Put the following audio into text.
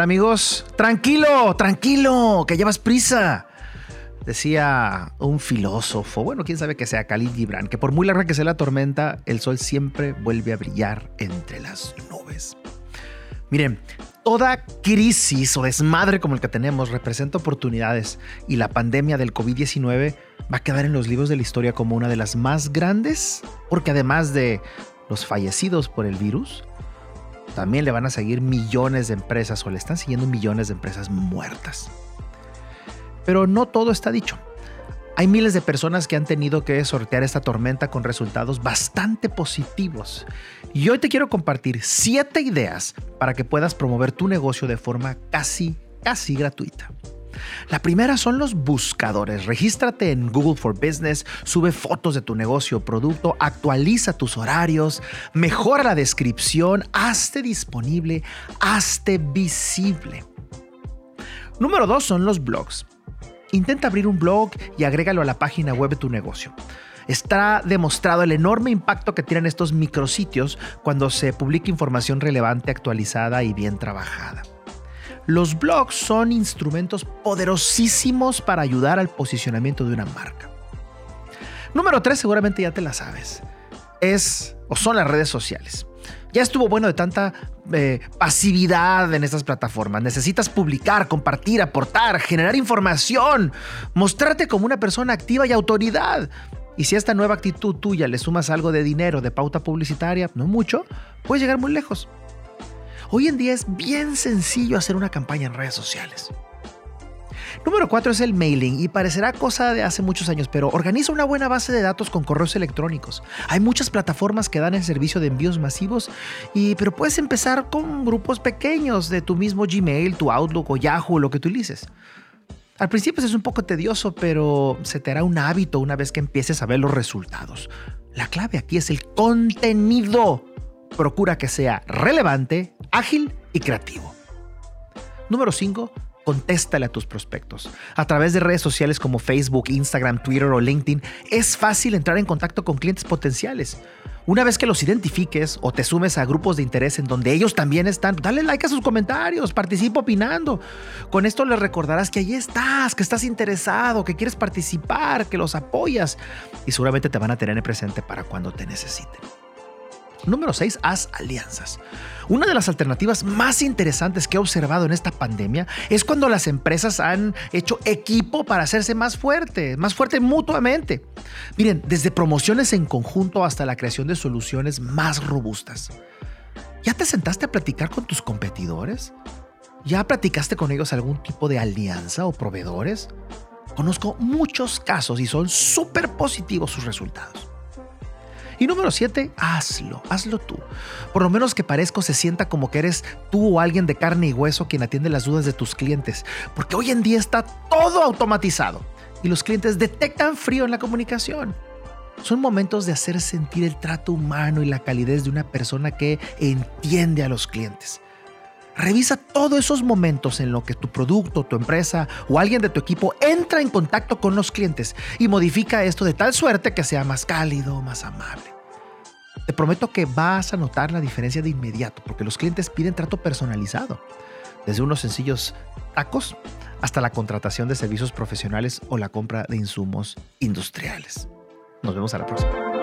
amigos? Tranquilo, tranquilo, que llevas prisa. Decía un filósofo, bueno, quién sabe que sea Khalil Gibran, que por muy larga que sea la tormenta, el sol siempre vuelve a brillar entre las nubes. Miren, toda crisis o desmadre como el que tenemos representa oportunidades y la pandemia del COVID-19 va a quedar en los libros de la historia como una de las más grandes, porque además de los fallecidos por el virus, también le van a seguir millones de empresas o le están siguiendo millones de empresas muertas. Pero no todo está dicho. Hay miles de personas que han tenido que sortear esta tormenta con resultados bastante positivos. Y hoy te quiero compartir siete ideas para que puedas promover tu negocio de forma casi, casi gratuita. La primera son los buscadores. Regístrate en Google for Business, sube fotos de tu negocio o producto, actualiza tus horarios, mejora la descripción, hazte disponible, hazte visible. Número dos son los blogs. Intenta abrir un blog y agrégalo a la página web de tu negocio. Está demostrado el enorme impacto que tienen estos micrositios cuando se publica información relevante, actualizada y bien trabajada. Los blogs son instrumentos poderosísimos para ayudar al posicionamiento de una marca. Número 3, seguramente ya te la sabes. Es o son las redes sociales. Ya estuvo bueno de tanta eh, pasividad en estas plataformas. Necesitas publicar, compartir, aportar, generar información, mostrarte como una persona activa y autoridad. Y si a esta nueva actitud tuya le sumas algo de dinero, de pauta publicitaria, no mucho, puedes llegar muy lejos. Hoy en día es bien sencillo hacer una campaña en redes sociales. Número 4 es el mailing y parecerá cosa de hace muchos años, pero organiza una buena base de datos con correos electrónicos. Hay muchas plataformas que dan el servicio de envíos masivos, y, pero puedes empezar con grupos pequeños de tu mismo Gmail, tu Outlook o Yahoo, lo que utilices. Al principio es un poco tedioso, pero se te hará un hábito una vez que empieces a ver los resultados. La clave aquí es el contenido procura que sea relevante, ágil y creativo. Número 5. Contéstale a tus prospectos. A través de redes sociales como Facebook, Instagram, Twitter o LinkedIn, es fácil entrar en contacto con clientes potenciales. Una vez que los identifiques o te sumes a grupos de interés en donde ellos también están, dale like a sus comentarios, participa opinando. Con esto les recordarás que ahí estás, que estás interesado, que quieres participar, que los apoyas y seguramente te van a tener en presente para cuando te necesiten. Número 6, haz alianzas. Una de las alternativas más interesantes que he observado en esta pandemia es cuando las empresas han hecho equipo para hacerse más fuerte, más fuerte mutuamente. Miren, desde promociones en conjunto hasta la creación de soluciones más robustas. ¿Ya te sentaste a platicar con tus competidores? ¿Ya platicaste con ellos algún tipo de alianza o proveedores? Conozco muchos casos y son súper positivos sus resultados. Y número 7, hazlo, hazlo tú. Por lo menos que parezca se sienta como que eres tú o alguien de carne y hueso quien atiende las dudas de tus clientes, porque hoy en día está todo automatizado y los clientes detectan frío en la comunicación. Son momentos de hacer sentir el trato humano y la calidez de una persona que entiende a los clientes. Revisa todos esos momentos en los que tu producto, tu empresa o alguien de tu equipo entra en contacto con los clientes y modifica esto de tal suerte que sea más cálido, más amable. Te prometo que vas a notar la diferencia de inmediato porque los clientes piden trato personalizado, desde unos sencillos tacos hasta la contratación de servicios profesionales o la compra de insumos industriales. Nos vemos a la próxima.